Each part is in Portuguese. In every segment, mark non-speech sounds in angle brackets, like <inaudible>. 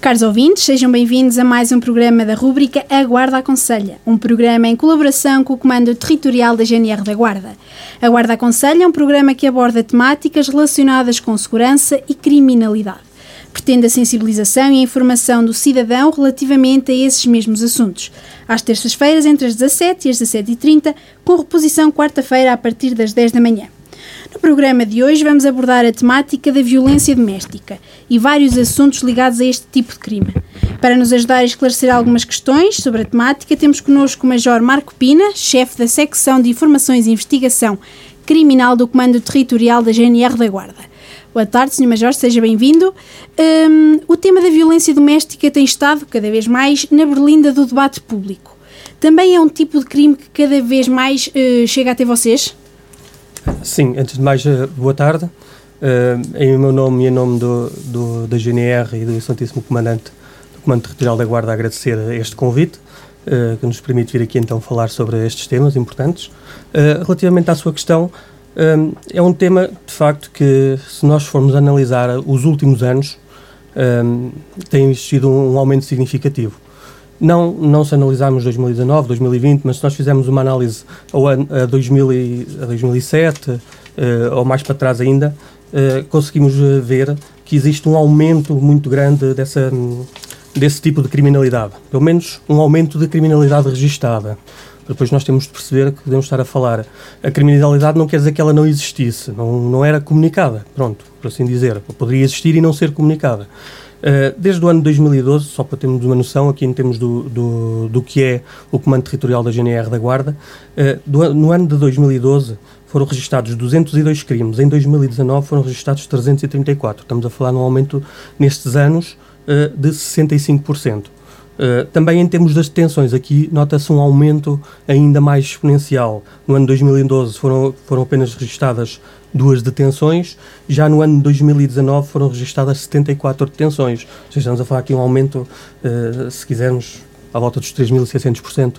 Caros ouvintes, sejam bem-vindos a mais um programa da rúbrica A Guarda Aconselha, um programa em colaboração com o Comando Territorial da GNR da Guarda. A Guarda Aconselha é um programa que aborda temáticas relacionadas com segurança e criminalidade. Pretende a sensibilização e a informação do cidadão relativamente a esses mesmos assuntos. Às terças-feiras, entre as 17 e as 17h30, com reposição quarta-feira a partir das 10 da manhã. No programa de hoje vamos abordar a temática da violência doméstica e vários assuntos ligados a este tipo de crime. Para nos ajudar a esclarecer algumas questões sobre a temática, temos connosco o Major Marco Pina, chefe da Secção de Informações e Investigação Criminal do Comando Territorial da GNR da Guarda. Boa tarde, Sr. Major, seja bem-vindo. Um, o tema da violência doméstica tem estado cada vez mais na berlinda do debate público. Também é um tipo de crime que cada vez mais uh, chega até vocês? Sim, antes de mais, eh, boa tarde. Uh, em meu nome e em nome do, do, da GNR e do Santíssimo Comandante do Comando Territorial da Guarda, agradecer este convite, uh, que nos permite vir aqui então falar sobre estes temas importantes. Relativamente à sua questão, é um tema, de facto, que se nós formos analisar os últimos anos, tem existido um aumento significativo. Não, não se analisarmos 2019, 2020, mas se nós fizermos uma análise ao ano, a, 2000 e, a 2007 uh, eh, ou mais para trás ainda, uh, conseguimos eh, ver que existe um aumento muito grande dessa, desse tipo de criminalidade. Pelo menos um aumento de criminalidade registada. Depois nós temos de perceber que podemos estar a falar. A criminalidade não quer dizer que ela não existisse, não, não era comunicada, pronto, por assim dizer. Poderia existir e não ser comunicada. Uh, desde o ano 2012, só para termos uma noção aqui em termos do, do, do que é o Comando Territorial da GNR da Guarda, uh, do, no ano de 2012 foram registados 202 crimes, em 2019 foram registados 334. Estamos a falar num aumento nestes anos uh, de 65%. Uh, também em termos das detenções, aqui nota-se um aumento ainda mais exponencial. No ano 2012 foram, foram apenas registadas duas detenções, já no ano de 2019 foram registadas 74 detenções. Ou seja, estamos a falar aqui um aumento, uh, se quisermos, à volta dos 3.600%.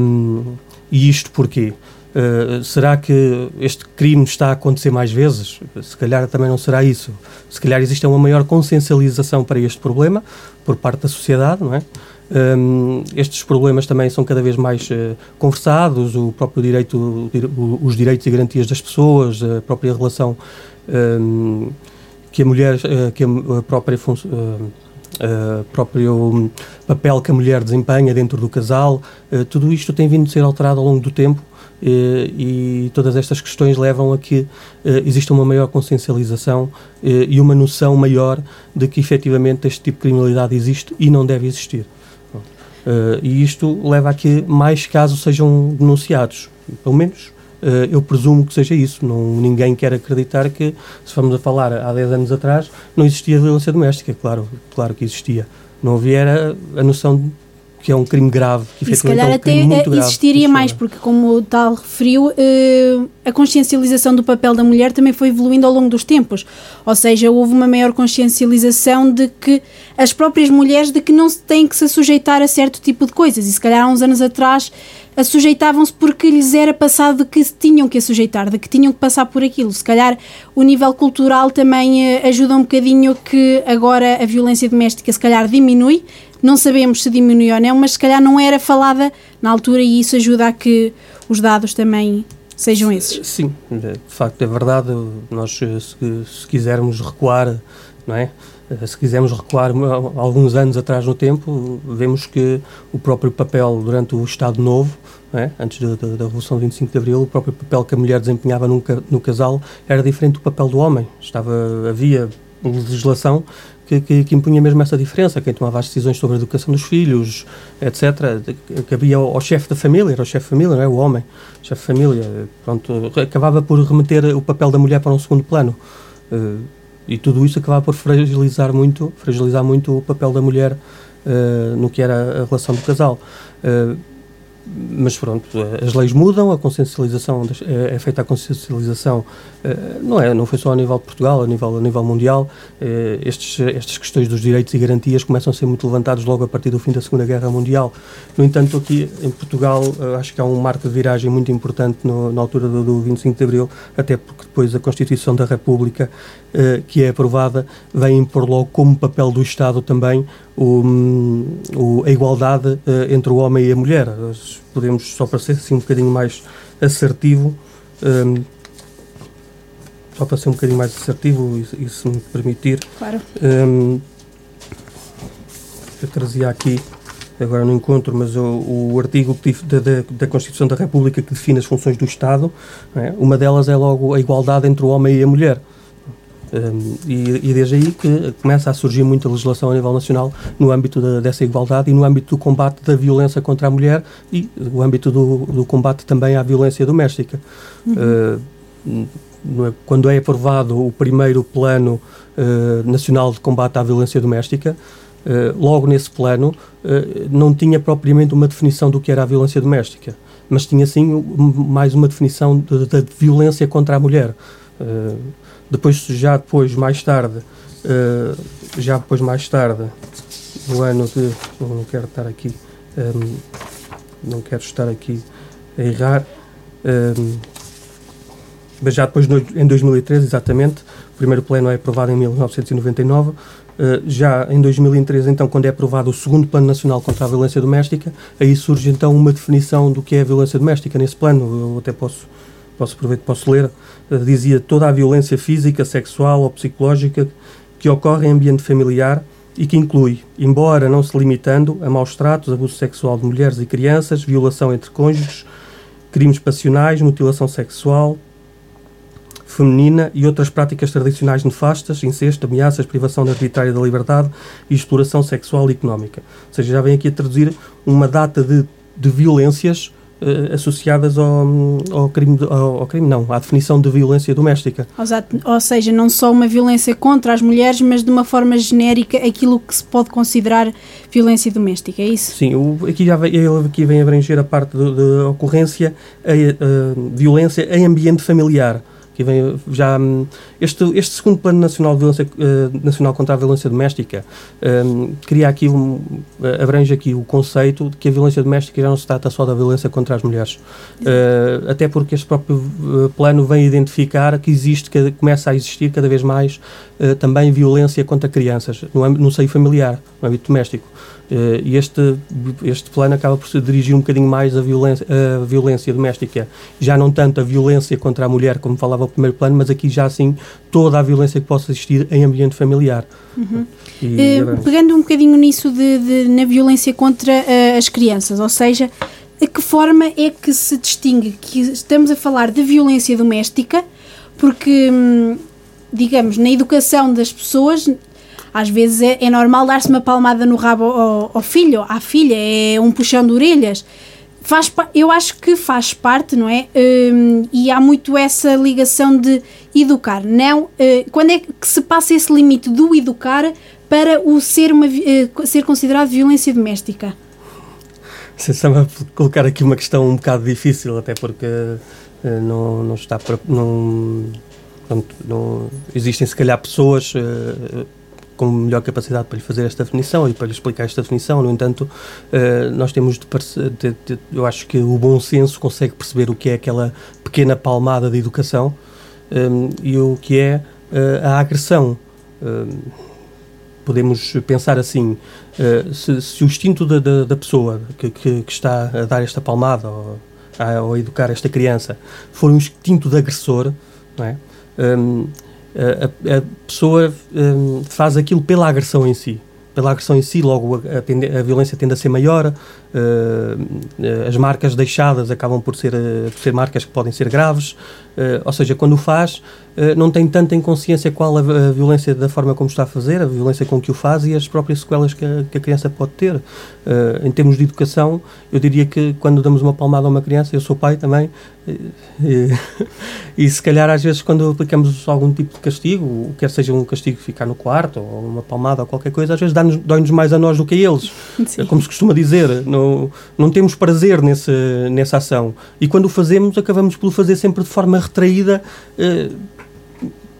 Um, e isto porquê? Uh, será que este crime está a acontecer mais vezes? Se calhar também não será isso. Se calhar existe uma maior consciencialização para este problema por parte da sociedade, não é? Um, estes problemas também são cada vez mais uh, conversados, o próprio direito, os direitos e garantias das pessoas, a própria relação um, que a mulher, uh, que a própria função. Uh, próprio papel que a mulher desempenha dentro do casal, uh, tudo isto tem vindo a ser alterado ao longo do tempo e todas estas questões levam a que exista uma maior consciencialização e uma noção maior de que efetivamente este tipo de criminalidade existe e não deve existir. E isto leva a que mais casos sejam denunciados. Pelo menos eu presumo que seja isso. Não, ninguém quer acreditar que, se formos a falar há 10 anos atrás, não existia violência doméstica. Claro, claro que existia. Não havia a noção que é um crime grave. Que e se calhar é um até existiria mais, porque como o tal referiu, eh, a consciencialização do papel da mulher também foi evoluindo ao longo dos tempos. Ou seja, houve uma maior consciencialização de que as próprias mulheres de que não se têm que se sujeitar a certo tipo de coisas. E se calhar há uns anos atrás sujeitavam-se porque lhes era passado de que se tinham que sujeitar, de que tinham que passar por aquilo. Se calhar o nível cultural também eh, ajuda um bocadinho que agora a violência doméstica se calhar diminui, não sabemos se diminui ou não, mas se calhar não era falada na altura e isso ajuda a que os dados também sejam esses. Sim, de facto é verdade. Nós, se, se quisermos recuar, não é? Se quisermos recuar alguns anos atrás no tempo, vemos que o próprio papel durante o Estado Novo, é? antes da, da, da, Revolução de 25 de Abril, o próprio papel que a mulher desempenhava no, no casal era diferente do papel do homem. Estava, havia legislação que, que, que, impunha mesmo essa diferença, quem tomava as decisões sobre a educação dos filhos, etc. Cabia ao, ao chefe da família, era o chefe de família, não é? O homem, chefe de família. Pronto, acabava por remeter o papel da mulher para um segundo plano. Uh, e tudo isso acabava por fragilizar muito, fragilizar muito o papel da mulher uh, no que era a relação do casal. Uh, mas pronto, as leis mudam, a consciencialização é, é feita a consciencialização eh, não é, não foi só a nível de Portugal, a nível a nível mundial. Eh, estes estas questões dos direitos e garantias começam a ser muito levantados logo a partir do fim da Segunda Guerra Mundial. No entanto, aqui em Portugal acho que há um marco de viragem muito importante no, na altura do, do 25 de Abril, até porque depois a Constituição da República que é aprovada vem impor logo como papel do Estado também o, o, a igualdade entre o homem e a mulher. Podemos, só para ser assim um bocadinho mais assertivo, um, só para ser um bocadinho mais assertivo, e, e se me permitir. Claro. Um, eu trazia aqui, agora no encontro, mas o, o artigo da, da, da, Constituição da República que define as funções do Estado, é? uma delas é logo a igualdade entre o homem e a mulher. Um, e, e, desde aí que começa a surgir muita legislação a nível nacional no âmbito da, dessa igualdade e no âmbito do combate da violência contra a mulher e no âmbito do, do combate também à violência doméstica. Uhum. Uh, quando é aprovado o primeiro Plano uh, Nacional de Combate à Violência Doméstica, uh, logo nesse plano não tinha propriamente uma definição do que era a violência doméstica, mas tinha sim mais uma definição da violência contra a mulher. Uh, depois, já depois, mais tarde, uh, já depois, mais tarde, no ano de. Não quero estar aqui. Um, ehm, não quero estar aqui a errar. Um, ehm, mas já depois, no, em 2013, exatamente, o primeiro plano é aprovado em 1999. Uh, eh, já em 2013, então, quando é aprovado o segundo Plano Nacional contra a Violência Doméstica, aí surge então uma definição do que é a violência doméstica nesse plano. Eu até posso posso aproveitar, posso ler, uh, dizia toda a violência física, sexual ou psicológica que ocorre em ambiente familiar e que inclui, embora não se limitando, a maus tratos, abuso sexual de mulheres e crianças, violação entre cônjuges, crimes passionais, mutilação sexual feminina e outras práticas tradicionais nefastas, incesto, ameaças, privação arbitrária da liberdade e exploração sexual e económica. Ou seja, já vem aqui a traduzir uma data de, de violências uh, associadas ao, ao, crime, ao, ao, crime, não, à definição de violência doméstica. Ou seja, não só uma violência contra as mulheres, mas de uma forma genérica aquilo que se pode considerar violência doméstica, é isso? Sim, o, aqui, já vem, ele aqui vem abranger a parte de, ocorrência, a, a violência em ambiente familiar que vem já hum, este este segundo plano nacional de violência uh, nacional contra a violência doméstica um, cria aqui um, abrange aqui o conceito de que a violência doméstica já não se trata só da violência contra as mulheres. Uh, até porque este próprio eh, plano vem identificar que existe que começa a existir cada vez mais uh, também violência contra crianças no, no seio familiar no âmbito doméstico e este, este plano acaba por se dirigir um bocadinho mais à violência, à violência doméstica. Já não tanto a violência contra a mulher, como falava o primeiro plano, mas aqui já assim toda a violência que possa existir em ambiente familiar. Uhum. E, uh, pegando um bocadinho nisso de, de na violência contra uh, as crianças, ou seja, a que forma é que se distingue que estamos a falar de violência doméstica, porque, hum, digamos, na educação das pessoas às vezes é, é normal dar-se uma palmada no rabo ao, ao, filho, à filha, é um puxão de orelhas. Faz, eu acho que faz parte, não é? Um, e há muito essa ligação de educar. Não, uh, quando é que se passa esse limite do educar para o ser, uma, uh, ser considerado violência doméstica? Você está a colocar aqui uma questão um bocado difícil, até porque uh, não, não está. Não, não, existem se calhar pessoas uh, com melhor capacidade para lhe fazer esta definição e para lhe explicar esta definição. No entanto, uh, nós temos de, de, de, eu acho que o bom senso consegue perceber o que é aquela pequena palmada de educação um, eh, e o que é uh, a agressão. Um, podemos pensar assim: uh, se, se, o instinto da, da, da pessoa que, que, que, está a dar esta palmada ou a, ou a educar esta criança for um instinto de agressor, não é? Um, a, a pessoa um, faz aquilo pela agressão em si. Pela agressão em si, logo a, a violência tende a ser maior, uh, as marcas deixadas acabam por ser, uh, por ser marcas que podem ser graves, uh, ou seja, quando o faz, não tem tanta inconsciência qual a, a, violência da forma como está a fazer, a violência com que o faz e as próprias sequelas que a, que a criança pode ter. Uh, em termos de educação, eu diria que quando damos uma palmada a uma criança, eu sou pai também, e, <laughs> e, se calhar às vezes quando aplicamos algum tipo de castigo, quer seja um castigo ficar no quarto ou uma palmada ou qualquer coisa, às vezes dói-nos mais a nós do que a eles. Sim. Como se costuma dizer, não, não temos prazer nesse, nessa ação. E quando o fazemos, acabamos por o fazer sempre de forma retraída. Eh,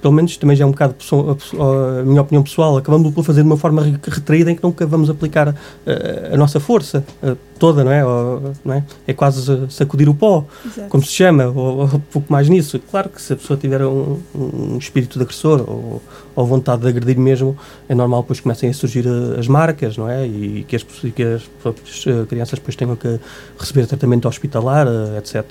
pelo menos também já é um bocado a, minha opinião pessoal, acabamos por fazer de uma forma retraída em que nunca vamos aplicar a, a nossa força toda, não é? Ou, não é? é quase sacudir o pó, Exato. como se chama, ou, ou, um pouco mais nisso. Claro que se a pessoa tiver um, um espírito de agressor ou, ou, vontade de agredir mesmo, é normal depois comecem a surgir eh, as marcas, não é? E que as, que as eh, crianças depois tenham que receber tratamento hospitalar, eh, etc.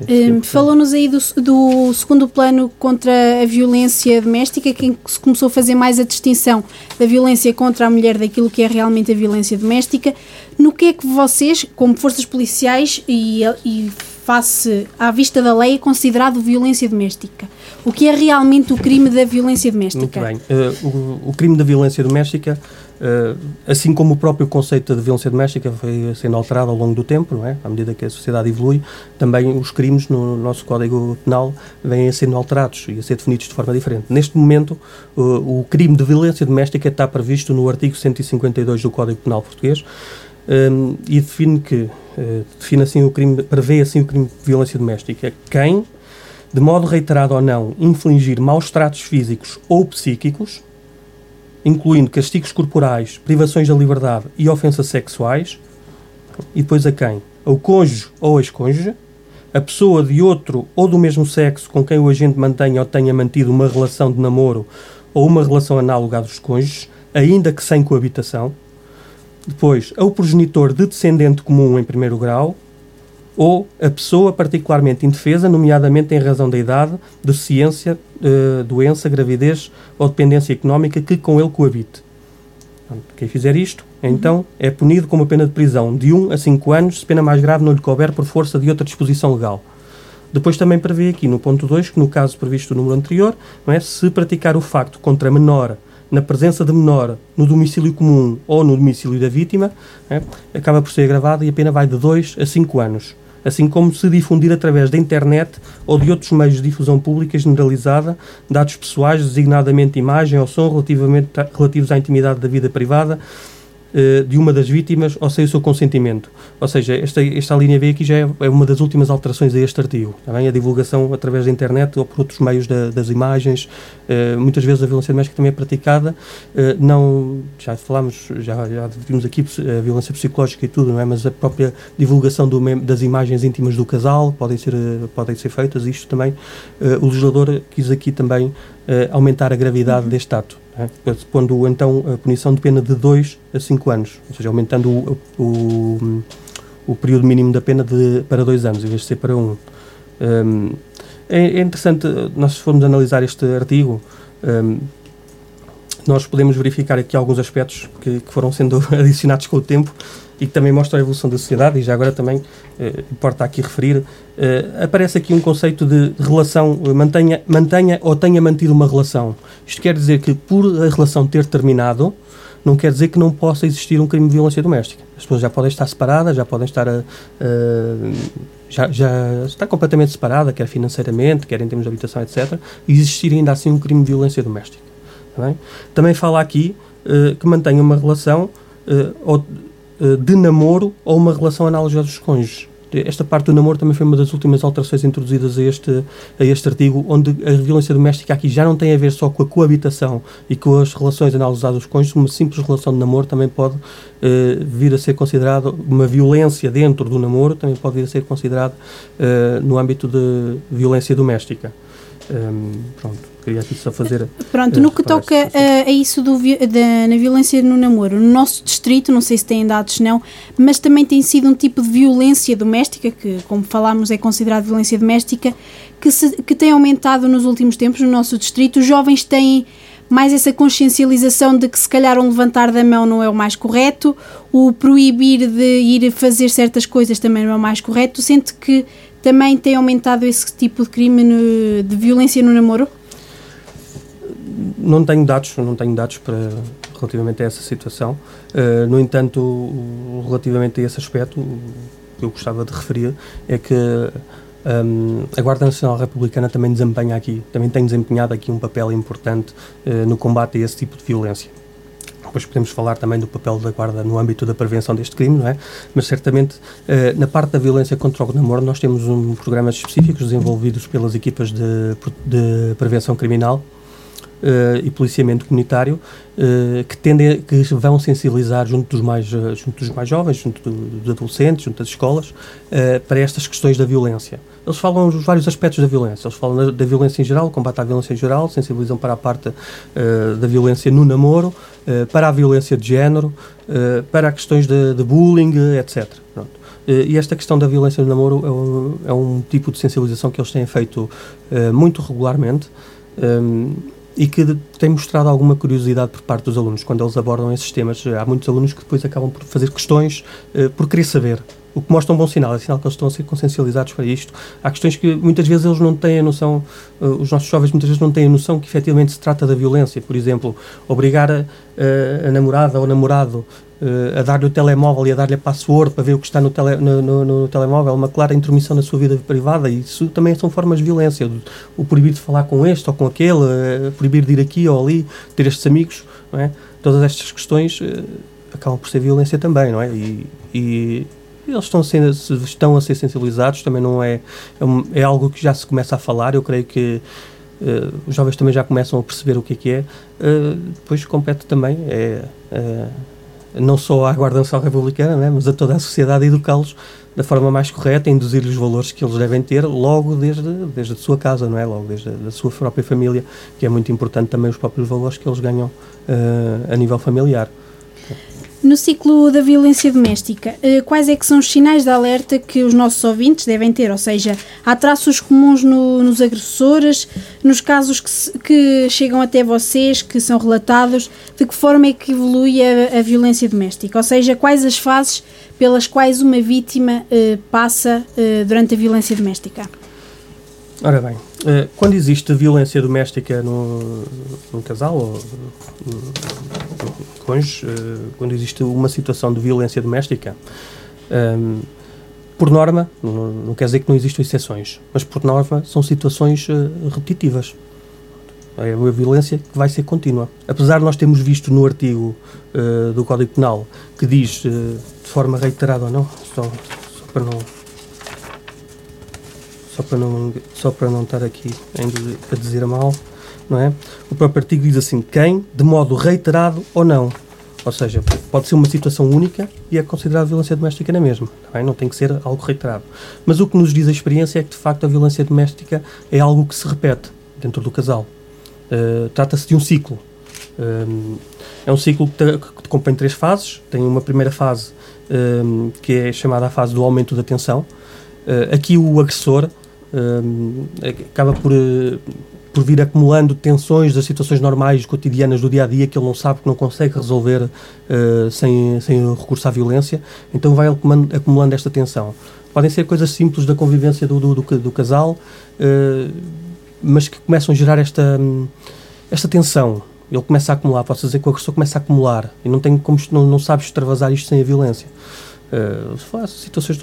Um, Falou-nos aí do, do, segundo plano contra a violência doméstica, que se começou a fazer mais a distinção da violência contra a mulher daquilo que é realmente a violência doméstica. No que é que vocês, como forças policiais e, e face à vista da lei, é considerado violência doméstica? O que é realmente o crime da violência doméstica? Muito bem. Uh, o, o, crime da violência doméstica assim como o próprio conceito de violência doméstica foi sendo alterado ao longo do tempo, não é? à medida que a sociedade evolui, também os crimes no nosso Código Penal vêm a sendo alterados e a ser definidos de forma diferente. Neste momento, uh, o crime de violência doméstica está previsto no artigo 152 do Código Penal Português eh, e define que define assim o crime, prevê assim o crime de violência doméstica quem, de modo reiterado ou não, infligir maus tratos físicos ou psíquicos incluindo castigos corporais, privações da liberdade e ofensas sexuais, e depois a quem? Ao cônjuge ou ex-cônjuge, a pessoa de outro ou do mesmo sexo com quem o agente mantenha ou tenha mantido uma relação de namoro ou uma relação análoga à dos cônjuges, ainda que sem coabitação. Depois, ao progenitor de descendente comum em primeiro grau, ou a pessoa particularmente indefesa, nomeadamente em razão da idade, deficiência, uh, doença, gravidez ou dependência económica que com ele coabite. Quem fizer isto, então, é punido com uma pena de prisão de 1 a 5 anos, se pena mais grave não lhe couber por força de outra disposição legal. Depois também prevê aqui no ponto 2 que, no caso previsto no número anterior, não é, se praticar o facto contra menor na presença de menor no domicílio comum ou no domicílio da vítima, é, acaba por ser agravado e a pena vai de 2 a 5 anos assim como se difundir através da internet ou de outros meios de difusão pública generalizada dados pessoais, designadamente imagem ou som relativamente, relativos à intimidade da vida privada, eh, de uma das vítimas ou sem o seu consentimento. Ou seja, esta, esta linha B aqui já é, é uma das últimas alterações a este artigo. Também a divulgação através da internet ou por outros meios da, das imagens. Uh, muitas vezes a violência doméstica também é praticada. Uh, não, já falámos, já, já vimos aqui a violência psicológica e tudo, não é? Mas a própria divulgação do, das imagens íntimas do casal podem ser, podem ser feitas. Isto também, o legislador quis aqui também aumentar a gravidade uhum. deste ato é? pondo então a punição de pena de 2 a 5 anos, ou seja, aumentando o, o, o, período mínimo da pena de, para 2 anos, em vez de ser para 1. Um. Um, é, é, interessante, nós se formos analisar este artigo, um, nós podemos verificar aqui alguns aspectos que, que foram sendo <laughs> adicionados com o tempo e que também mostra a evolução da sociedade, e já agora também eh, importa aqui referir, eh, aparece aqui um conceito de relação, mantenha, mantenha ou tenha mantido uma relação. Isto quer dizer que, por a relação ter terminado, não quer dizer que não possa existir um crime de violência doméstica. As pessoas já podem estar separadas, já podem estar a, a já, já, está completamente separada, quer financeiramente, quer em termos de habitação, etc., e existir ainda assim um crime de violência doméstica. Também, também fala aqui uh, que mantenha uma relação uh, ou, de namoro ou uma relação análoga dos cônjuges. Esta parte do namoro também foi uma das últimas alterações introduzidas a este, a este artigo, onde a violência doméstica aqui já não tem a ver só com a coabitação e com as relações análogas dos cônjuges, uma simples relação de namoro também pode uh, vir a ser considerada uma violência dentro do namoro, também pode vir a ser considerada uh, no âmbito de violência doméstica. Um, pronto, queria aqui só fazer. Pronto, no que toca a, a, isso do, da, na violência no namoro, no nosso distrito, não sei se têm dados não, mas também tem sido um tipo de violência doméstica, que, como falámos, é considerado violência doméstica, que, se, que tem aumentado nos últimos tempos no nosso distrito. Os jovens têm mais essa consciencialização de que se calhar um levantar da mão não é o mais correto, o proibir de ir fazer certas coisas também não é o mais correto. Sente que também tem aumentado esse tipo de crime no, de violência no namoro? Não tenho dados, não tenho dados para relativamente a essa situação. Uh, no entanto, relativamente a esse aspecto, o que eu gostava de referir é que um, a Guarda Nacional Republicana também desempenha aqui, também tem desempenhado aqui um papel importante uh, no combate a esse tipo de violência. Depois podemos falar também do papel da Guarda no âmbito da prevenção deste crime, não é? Mas certamente uh, na parte da violência contra o namoro nós temos um programas específicos desenvolvidos pelas equipas de, de prevenção criminal uh, e policiamento comunitário uh, que tendem que vão sensibilizar junto dos mais uh, junto dos mais jovens, junto dos adolescentes, junto das escolas para estas questões da violência. Eles falam os vários aspectos da violência. Eles falam da, da violência em geral, combate à violência em geral, sensibilizam para a parte da violência no namoro, para a violência de género, para questões de, de bullying, etc. Pronto. E esta questão da violência no namoro é um, é um, tipo de sensibilização que eles têm feito muito regularmente. Um, e que tem mostrado alguma curiosidade por parte dos alunos quando eles abordam esses temas. Há muitos alunos que depois acabam por fazer questões uh, por querer saber. O que mostra um bom sinal, é sinal que eles estão a ser consciencializados para isto. Há questões que muitas vezes eles não têm a noção, uh, os nossos jovens muitas vezes não têm a noção que efetivamente se trata da violência. Por exemplo, obrigar a, a, a namorada ou namorado uh, a dar-lhe o telemóvel e a dar-lhe a password para ver o que está no, tele, no, no, no, telemóvel, uma clara intromissão na sua vida privada, e isso também são formas de violência. O, proibir de falar com este ou com aquele, proibir de ir aqui ou ali, ter estes amigos, é? Todas estas questões acabam por ser violência também, não é? E, e eles estão ser, estão a ser sensibilizados, também não é, é, é algo que já se começa a falar, eu creio que Uh, os jovens também já começam a perceber o que é que é. Uh, depois compete também é, uh, não só à Guarda Nacional Republicana, né, mas a toda a sociedade educá-los da forma mais correta, induzir-lhes os valores que eles devem ter logo desde, desde a sua casa, não é? Logo desde a sua própria família, que é muito importante também os próprios valores que eles ganham uh, a nível familiar. No ciclo da violência doméstica, eh, quais é que são os sinais de alerta que os nossos ouvintes devem ter? Ou seja, há traços comuns no, nos agressores, nos casos que, que, chegam até vocês, que são relatados, de que forma é que evolui a, a violência doméstica? Ou seja, quais as fases pelas quais uma vítima eh, passa eh, durante a violência doméstica? Ora bem, eh, quando existe violência doméstica no, no casal ou eh, quando existe uma situação de violência doméstica, um, ehm, por norma, não, não, quer dizer que não existam exceções, mas por norma são situações uh, repetitivas. É uma violência que vai ser contínua. Apesar de nós termos visto no artigo uh, do Código Penal que diz de forma reiterada ou não, só, só para não só para não, só para não estar aqui a dizer mal, não é? O próprio artigo diz assim, quem, de modo reiterado ou não. Ou seja, pode ser uma situação única e é considerada violência doméstica na mesma. É? não tem que ser algo reiterado. Mas o que nos diz a experiência é que, de facto, a violência doméstica é algo que se repete dentro do casal. Uh, Trata-se de um ciclo. Uh, é um ciclo que, que compõe três fases. Tem uma primeira fase uh, que é chamada a fase do aumento da tensão. aqui o agressor acaba por, uh, por vir acumulando tensões das situações normais, cotidianas do dia a dia, que ele não sabe que não consegue resolver uh, sem, sem recurso à violência, então vai acumulando, acumulando, esta tensão. Podem ser coisas simples da convivência do, do, do, do casal, uh, mas que começam a gerar esta, esta tensão. Ele começa a acumular, posso dizer que o agressor começa a acumular e não, tem como, não, não sabe extravasar isto sem a violência. Uh, situações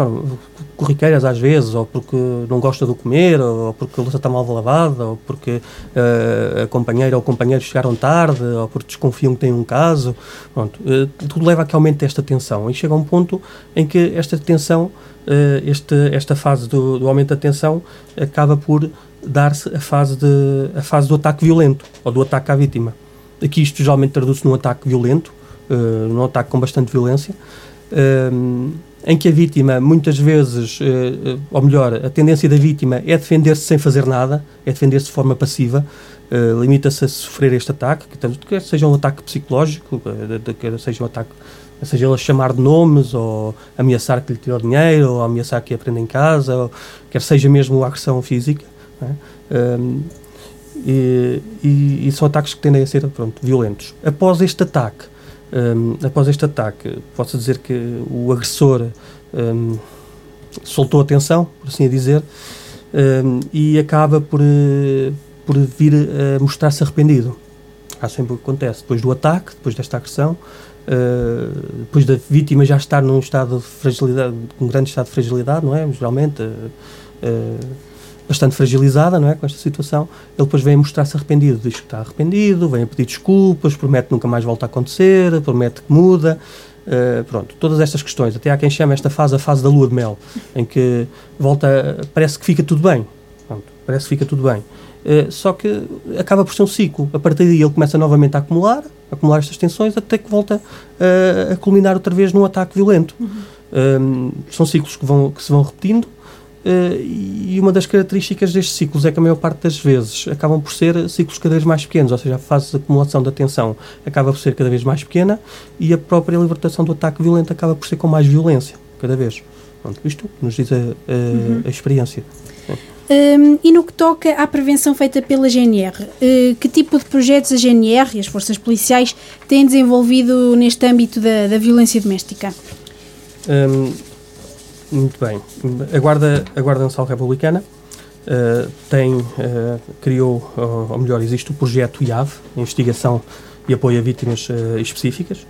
corriqueiras às vezes, ou porque não gosta de comer, ou porque a louça está mal lavada, ou porque uh, a companheira ou o companheiro chegaram tarde, ou porque desconfiam que tem um caso. Pronto, uh, tudo leva a que aumente esta tensão. E chega a um ponto em que esta tensão, este, esta fase do, do, aumento da tensão, acaba por dar-se a, a fase do ataque violento, ou do ataque à vítima. Aqui isto geralmente traduz-se num ataque violento, num ataque com bastante violência em que a vítima, muitas vezes, uh, ou melhor, a tendência da vítima é defender-se sem fazer nada, é defender-se de forma passiva, uh, limita-se a sofrer este ataque, que, quer seja um ataque psicológico, quer seja um ataque, seja ele a chamar de nomes, ou ameaçar que lhe tirou dinheiro, ou ameaçar que aprenda em casa, ou quer seja mesmo a agressão física. É? Um, e, e, e, são ataques que tendem a ser pronto, violentos. Após este ataque, um, após este ataque, posso dizer que o agressor um, soltou a tensão, por assim dizer, um, e acaba por, por vir a mostrar-se arrependido. há sempre o que acontece. Depois do ataque, depois desta agressão, uh, depois da vítima já estar num estado de fragilidade, um grande estado de fragilidade, não é? Geralmente, uh, bastante fragilizada, não é? Com esta situação, ele depois vem mostrar-se arrependido, diz que está arrependido, vem a pedir desculpas, promete que nunca mais volta a acontecer, promete que muda. Uh, pronto, todas estas questões, até há quem chama esta fase a fase da lua de mel, em que volta, parece que fica tudo bem, pronto, parece que fica tudo bem. Uh, só que acaba por ser um ciclo. A partir daí ele começa novamente a acumular, a acumular estas tensões, até que volta uh, a culminar outra vez num ataque violento. Uhum. são ciclos que, vão, que se vão repetindo e uma das características destes ciclos é que a maior parte das vezes acabam por ser ciclos cada vez mais pequenos, ou seja, a fase de acumulação da tensão acaba por ser cada vez mais pequena e a própria libertação do ataque violento acaba por ser com mais violência, cada vez. Pronto, isto nos diz a, a, uhum. a experiência. Um, e no que toca à prevenção feita pela GNR, uh, que tipo de projetos a GNR e as forças policiais têm desenvolvido neste âmbito da, da violência doméstica? Um, muito bem. A Guarda, a Guarda Nacional Republicana uh, tem, uh, criou, ou, melhor, existe o projeto IAV, Investigação e Apoio a Vítimas uh, Específicas,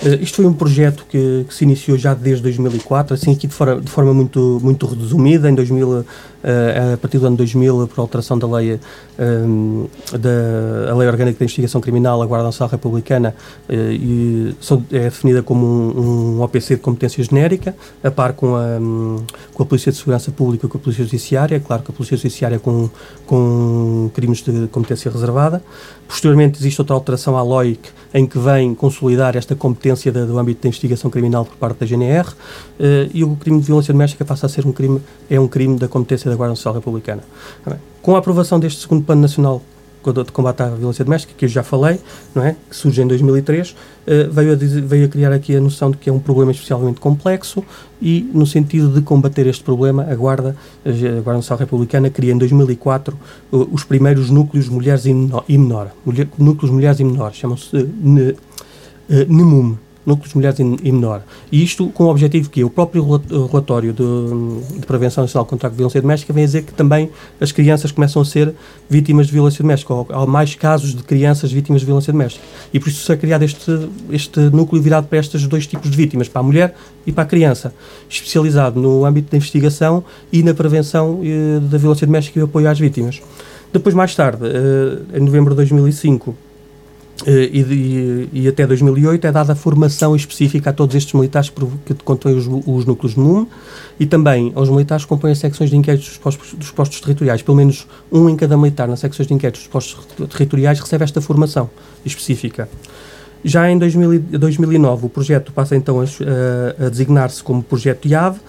Uh, isto foi um projeto que, que, se iniciou já desde 2004, assim aqui de forma, de forma muito, muito resumida, em 2000, uh, a partir do ano 2000, por alteração da lei, uh, da lei orgânica da investigação criminal, a Guarda Nacional Republicana e, são, é definida como um, um, OPC de competência genérica, a par com a, um, com a Polícia de Segurança Pública e com a Polícia Judiciária, claro que a Polícia Judiciária com, com crimes de competência reservada. Posteriormente existe outra alteração à LOIC, em que vem consolidar esta competência da, do âmbito da investigação criminal por parte da GNR eh, e o crime de violência doméstica passa a ser um crime, é um crime da competência da Guarda Nacional Republicana. Com a aprovação deste segundo plano nacional de combate à violência doméstica, que eu já falei, não é? que surge em 2003, uh, eh, veio, a dizer, veio a criar aqui a noção de que é um problema especialmente complexo e, no sentido de combater este problema, a Guarda, a Guarda Nacional Republicana cria em 2004 uh, os primeiros núcleos mulheres e menor, mulher, núcleos mulheres e menores, chamam-se uh, NEMUM, núcleos de mulheres e menor. E isto com o objetivo que o próprio relatório de, de, Prevenção Nacional contra a Violência Doméstica vem a dizer que também as crianças começam a ser vítimas de violência doméstica, ou há mais casos de crianças vítimas de violência doméstica. E por isso se é criado este, este núcleo virado para estes dois tipos de vítimas, para a mulher e para a criança, especializado no âmbito da investigação e na prevenção eh, da violência doméstica e apoio às vítimas. Depois, mais tarde, eh, em novembro de 2005, eh, e, e, e, até 2008 é dada formação específica a todos estes militares que compõem os, os núcleos de NUM e também aos militares que compõem as secções de inquéritos dos postos, dos postos, territoriais. Pelo menos um em cada militar nas secções de inquéritos dos postos territoriais recebe esta formação específica. Já em 2000, 2009, o projeto passa então a, a, a designar-se como projeto IAV uh,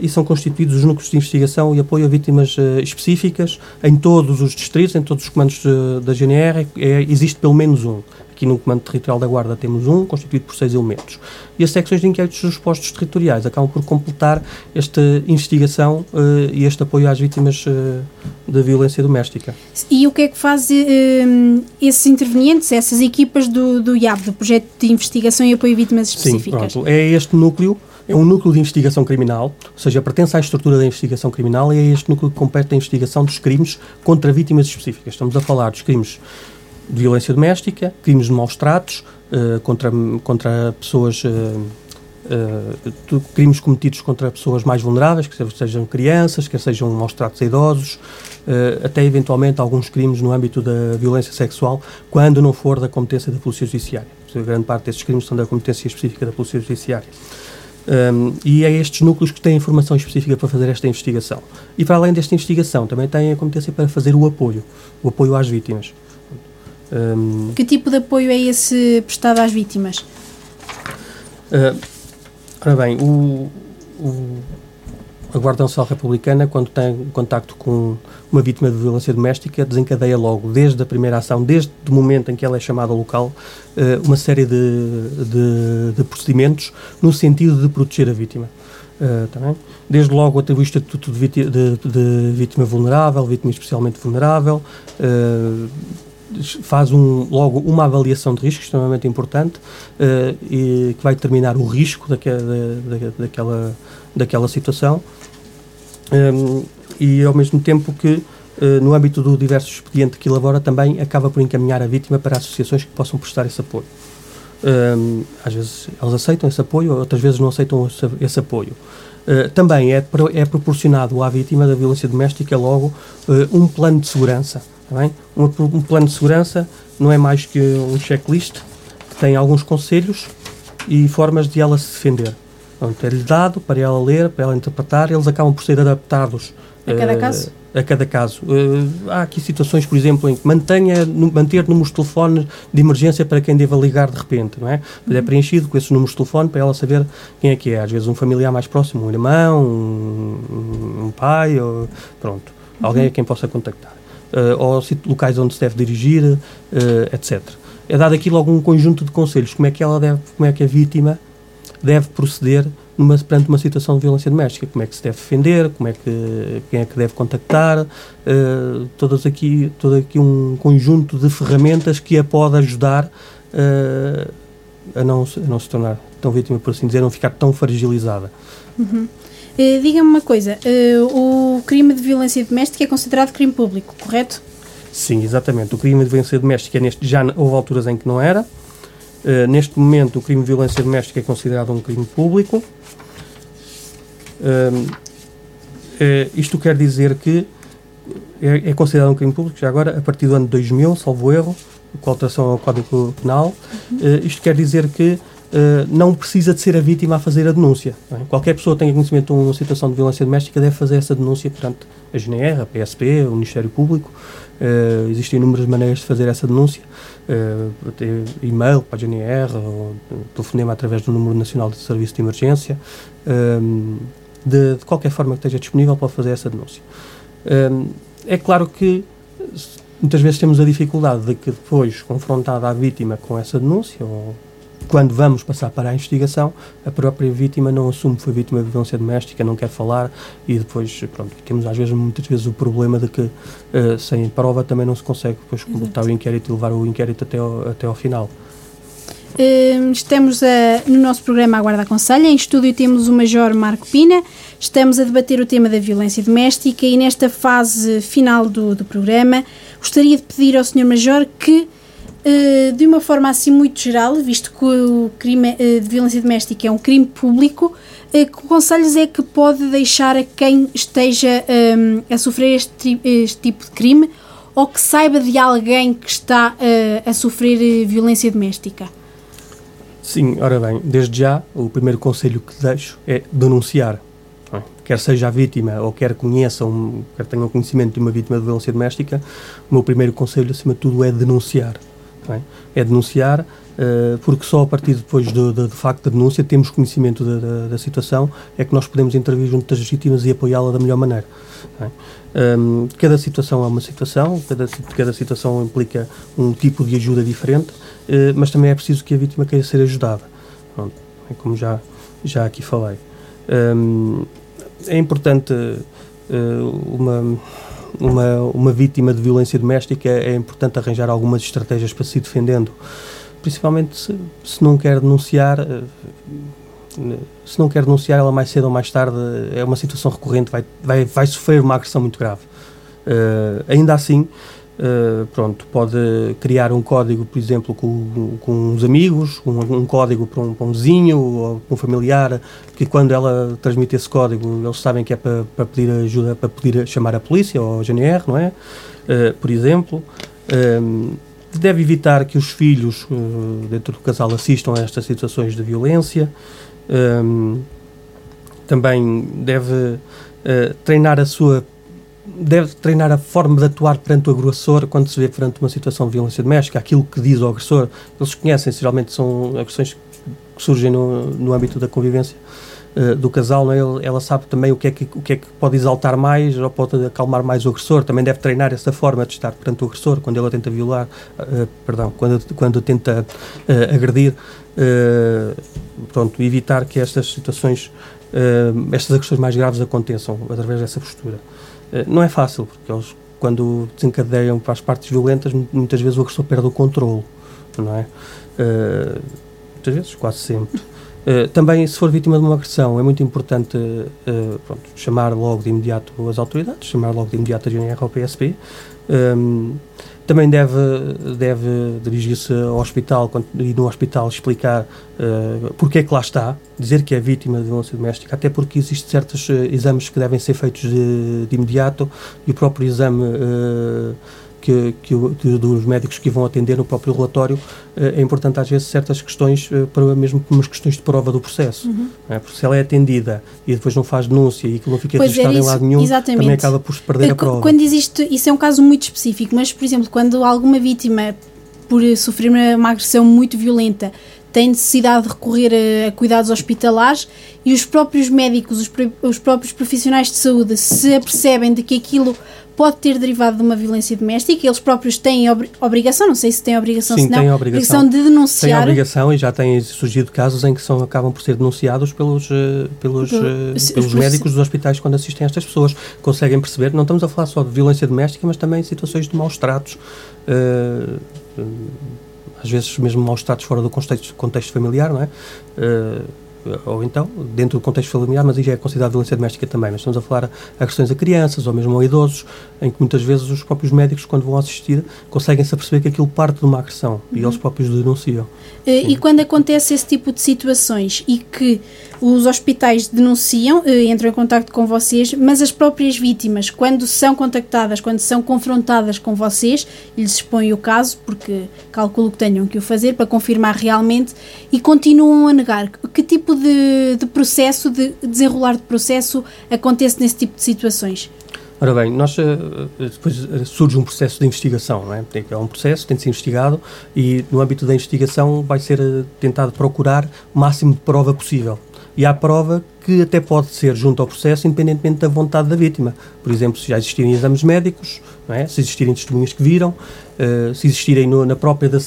e são constituídos os núcleos de investigação e apoio a vítimas uh, específicas em todos os distritos, em todos os comandos da GNR. É, existe pelo menos um. Aqui no Comando Territorial da Guarda temos um, constituído por seis elementos. E as secções de inquéritos dos postos territoriais acabam por completar esta investigação uh, e este apoio às vítimas uh, da violência doméstica. E o que é que faz uh, esses intervenientes, essas equipas do, do IAB, do Projeto de Investigação e Apoio a Vítimas Específicas? Sim, pronto. É este núcleo é um núcleo de investigação criminal, ou seja, pertence à estrutura da investigação criminal e é este núcleo que compete a investigação dos crimes contra vítimas específicas. Estamos a falar dos crimes de violência doméstica, crimes de maus tratos uh, contra, contra pessoas. Uh, crimes cometidos contra pessoas mais vulneráveis, que sejam crianças, que sejam maus tratos a idosos, até eventualmente alguns crimes no âmbito da violência sexual, quando não for da competência da Polícia Judiciária. A grande parte desses crimes são da competência específica da Polícia Judiciária. Um, e é estes núcleos que têm informação específica para fazer esta investigação. E para além desta investigação, também têm a competência para fazer o apoio, o apoio às vítimas. Um, que tipo de apoio é esse prestado às vítimas? Uh, ora bem, o, o, a Guarda Nacional Republicana, quando tem contacto com uma vítima de violência doméstica, desencadeia logo, desde a primeira ação, desde o momento em que ela é chamada ao local, uh, uma série de, de, de, procedimentos no sentido de proteger a vítima. Uh, também. Desde logo atribui o estatuto de, vítima, de, de vítima vulnerável, vítima especialmente vulnerável, uh, faz um, logo uma avaliação de risco extremamente importante uh, e que vai determinar o risco daquela, da, daquela, daquela situação um, e ao mesmo tempo que no âmbito do diverso expediente que elabora, também acaba por encaminhar a vítima para associações que possam prestar esse apoio. Um, às vezes eles aceitam esse apoio, outras vezes não aceitam esse, esse apoio. Uh, também é, é proporcionado à vítima da violência doméstica logo uh, um plano de segurança. Bem? Um, um, plano de segurança não é mais que um checklist que tem alguns conselhos e formas de ela se defender. é-lhe dado para ela ler, para ela interpretar, eles acabam por ser adaptados. A cada uh, caso? a cada caso. Uh, há aqui situações, por exemplo, em que mantenha, manter números de telefone de emergência para quem deva ligar de repente, não é? Uhum. É preenchido com esses números de telefone para ela saber quem é que é. Às vezes um familiar mais próximo, um irmão, um, um pai, ou, pronto, uhum. alguém a quem possa contactar. Uh, ou locais onde se deve dirigir, uh, etc. É dado aqui logo um conjunto de conselhos, como é que ela deve, como é que a vítima deve proceder numa, perante uma situação de violência doméstica, como é que se deve defender, como é que, quem é que deve contactar, uh, todas aqui, todo aqui um conjunto de ferramentas que a pode ajudar uh, a, não, a não se tornar tão vítima, por assim dizer, a não ficar tão fragilizada. Uhum. Uh, Diga-me uma coisa, o crime de violência doméstica é considerado crime público, correto? Sim, exatamente. O crime de violência doméstica é neste, já houve alturas em que não era. neste momento, o crime de violência doméstica é considerado um crime público. Uh, uh, isto quer dizer que é, é, considerado um crime público já agora a partir do ano 2000, salvo erro, com alteração ao Código Penal. Uhum. Uh, isto quer dizer que não precisa de ser a vítima a fazer a denúncia. É? Qualquer pessoa que tenha conhecimento de uma situação de violência doméstica deve fazer essa denúncia perante a GNR, a PSP, o Ministério Público. existem inúmeras maneiras de fazer essa denúncia. e-mail para a GNR, ou telefonema através do Número Nacional de Serviço de Emergência de, de, qualquer forma que esteja disponível para fazer essa denúncia. É claro que muitas vezes temos a dificuldade de que depois, confrontada a vítima com essa denúncia, ou quando vamos passar para a investigação, a própria vítima não assume que foi vítima de violência doméstica, não quer falar e depois, pronto, temos às vezes, muitas vezes o problema de que uh, sem prova também não se consegue depois completar o inquérito e levar o inquérito até ao, até ao final. Hum, estamos a, no nosso programa A Guarda Aconselha. Em estúdio temos o Major Marco Pina. Estamos a debater o tema da violência doméstica e nesta fase final do, do programa gostaria de pedir ao Sr. Major que, de uma forma assim muito geral, visto que o crime uh, de violência doméstica é um crime público, uh, que conselhos é que pode deixar a quem esteja a sofrer este, este, tipo de crime ou que saiba de alguém que está a sofrer violência doméstica? Sim, ora bem, desde já o primeiro conselho que deixo é denunciar. É? Quer seja a vítima ou quer conheçam, quer tenham conhecimento de uma vítima de violência doméstica, o meu primeiro conselho, acima de tudo, é denunciar. É? é? denunciar, uh, porque só a partir depois do, do, do, facto da denúncia, temos conhecimento da, da, da, situação, é que nós podemos intervir junto das vítimas e apoiá-la da melhor maneira. É? Um, cada situação é uma situação, cada, cada situação implica um tipo de ajuda diferente eh, mas também é preciso que a vítima queira ser ajudada. Pronto, é como já, já aqui falei. Um, é importante uh, uma, uma, uma vítima de violência doméstica, é importante arranjar algumas estratégias para se defendendo, principalmente se, se não quer denunciar. Uh, se não quer denunciar, ela mais cedo ou mais tarde é uma situação recorrente, vai, vai, vai sofrer uma agressão muito grave. Uh, ainda assim, Uh, pronto, pode criar um código, por exemplo, com, com uns amigos, um, um código para um, para um vizinho ou para um familiar, que quando ela transmite esse código, eles sabem que é para, para pedir ajuda, para pedir chamar a polícia ou a GNR, não é? Uh, por exemplo. Um, eh, deve evitar que os filhos uh, dentro do casal assistam a estas situações de violência. Um, também deve treinar a sua deve treinar a forma de atuar perante o agressor quando se vê perante uma situação de violência doméstica, aquilo que diz o agressor. Eles conhecem, geralmente são agressões que surgem no, no âmbito da convivência uh, do casal, é? ela sabe também o que, é que, o que é que pode exaltar mais ou pode acalmar mais o agressor. Também deve treinar essa forma de estar perante o agressor quando ele tenta violar, uh, perdão, quando, quando tenta uh, agredir. pronto, evitar que estas situações, estas agressões mais graves aconteçam através dessa postura. Eh, não é fácil, porque eles, quando desencadeiam para as partes violentas, muitas vezes o agressor perde o controle, não é? Uh, muitas vezes, quase sempre. Uh, também, se for vítima de uma agressão, é muito importante uh, pronto, chamar logo de imediato as autoridades, chamar logo de imediato a GNR ou PSP. Também deve, deve dirigir-se ao hospital e no hospital explicar uh, porque é que lá está, dizer que é vítima de violência doméstica, até porque existem certos uh, exames que devem ser feitos de, de imediato e o próprio exame uh, que, que, dos médicos que vão atender no próprio relatório, eh, é importante às vezes certas questões, eh, para mesmo como as questões de prova do processo. Uhum. É? Porque se ela é atendida e depois não faz denúncia e que não fica pois registrado em lado nenhum, exatamente. também acaba por se perder a prova. Quando existe, isso é um caso muito específico, mas, por exemplo, quando alguma vítima, por sofrer uma, uma agressão muito violenta, tem necessidade de recorrer a, a, cuidados hospitalares e os próprios médicos, os, os próprios profissionais de saúde se apercebem de que aquilo pode ter derivado de uma violência doméstica, eles próprios têm ob obrigação, não sei se têm obrigação, Sim, se não, têm obrigação, obrigação de denunciar. Têm obrigação e já têm surgido casos em que são, acabam por ser denunciados pelos, uh, pelos, uh, pelos médicos dos hospitais quando assistem a estas pessoas. Conseguem perceber, não estamos a falar só de violência doméstica, mas também situações de maus tratos. Uh, às vezes mesmo maus tratos fora do contexto, contexto familiar, não é? Ou então dentro do contexto familiar, mas aí já é considerado violência doméstica também. Nós estamos a falar agressões a crianças ou mesmo a idosos, em que muitas vezes os próprios médicos, quando vão assistir, conseguem-se aperceber que aquilo parte de uma agressão uhum. e eles próprios denunciam. E, e quando acontece esse tipo de situações e que os hospitais denunciam, eh, entram em contato com vocês, mas as próprias vítimas, quando são contactadas, quando são confrontadas com vocês, lhes expõem o caso, porque calculo que tenham que o fazer para confirmar realmente e continuam a negar. Que tipo de, de processo, de desenrolar de processo acontece nesse tipo de situações? Ora bem, nós eh, depois eh, surge um processo de investigação, não é? É um processo, tem de ser investigado e no âmbito da investigação vai ser tentado procurar o máximo de prova possível e há prova que até pode ser junto ao processo, independentemente da vontade da vítima. Por exemplo, se já existirem exames médicos, é? se existirem testemunhas que viram, uh, se existirem no, na própria da,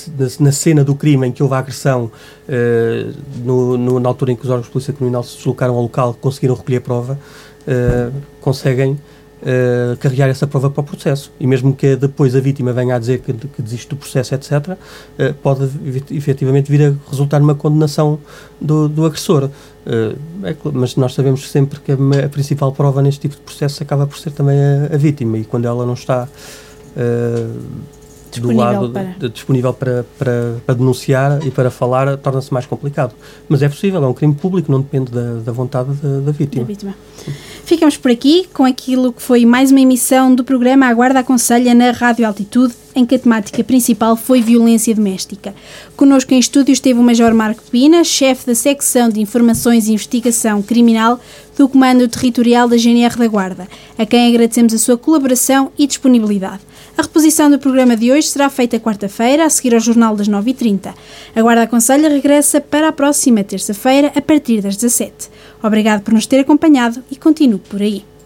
na cena do crime em que houve a agressão, uh, no, no, na altura em que os órgãos de polícia criminal se deslocaram ao local, conseguiram recolher prova, uh, conseguem uh, carregar essa prova para o processo. E mesmo que depois a vítima venha a dizer que, que desiste do processo, etc., uh, eh, pode efetivamente vir a resultar numa condenação do, do agressor. Uh, é, mas nós sabemos sempre que a, a, principal prova neste tipo de processo acaba por ser também a, a vítima, e quando ela não está. Do lado para. De, disponível para, para, para, denunciar e para falar, torna-se mais complicado. Mas é possível, é um crime público, não depende da, da vontade da, da vítima. Da vítima. Ficamos por aqui com aquilo que foi mais uma emissão do programa Aguarda Aconselha na Rádio Altitude, em que a temática principal foi violência doméstica. Conosco em estúdio esteve o Major Marco Pina, chefe da secção de Informações e Investigação Criminal do Comando Territorial da GNR da Guarda, a quem agradecemos a sua colaboração e disponibilidade. A reposição do programa de hoje será feita quarta-feira, a seguir ao Jornal das 9h30. A Guarda Aconselha regressa para a próxima terça-feira, a partir das 17 Obrigado por nos ter acompanhado e continuo por aí.